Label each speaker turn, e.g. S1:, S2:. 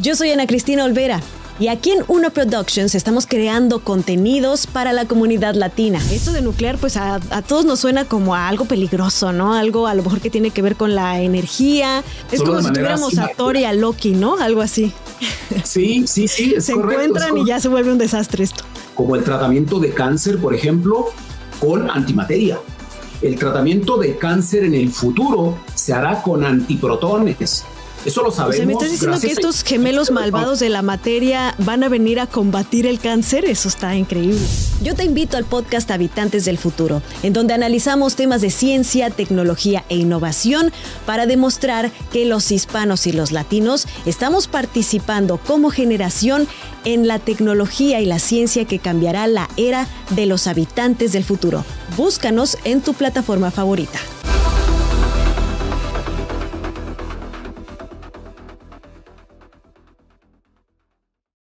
S1: Yo soy Ana Cristina Olvera. Y aquí en Uno Productions estamos creando contenidos para la comunidad latina. Esto de nuclear, pues a, todos nos suena como a algo peligroso, ¿no? Algo a lo mejor que tiene que ver con la energía. Es como si tuviéramos a Thor y a Loki, ¿no? Algo así.
S2: Sí, sí, sí.
S1: se encuentran y ya se vuelve un desastre esto.
S2: Como el tratamiento de cáncer, por ejemplo, con antimateria. El tratamiento de cáncer en el futuro se hará con antiprotones eso lo sabemos. O sea,
S1: ¿me estás diciendo que estos gemelos malvados de la materia van a venir a combatir el cáncer? Eso está increíble. Yo te invito al podcast Habitantes del Futuro, en donde analizamos temas de ciencia, tecnología e innovación para demostrar que los hispanos y los latinos estamos participando como generación en la tecnología y la ciencia que cambiará la era de los habitantes del futuro. Búscanos en tu plataforma favorita.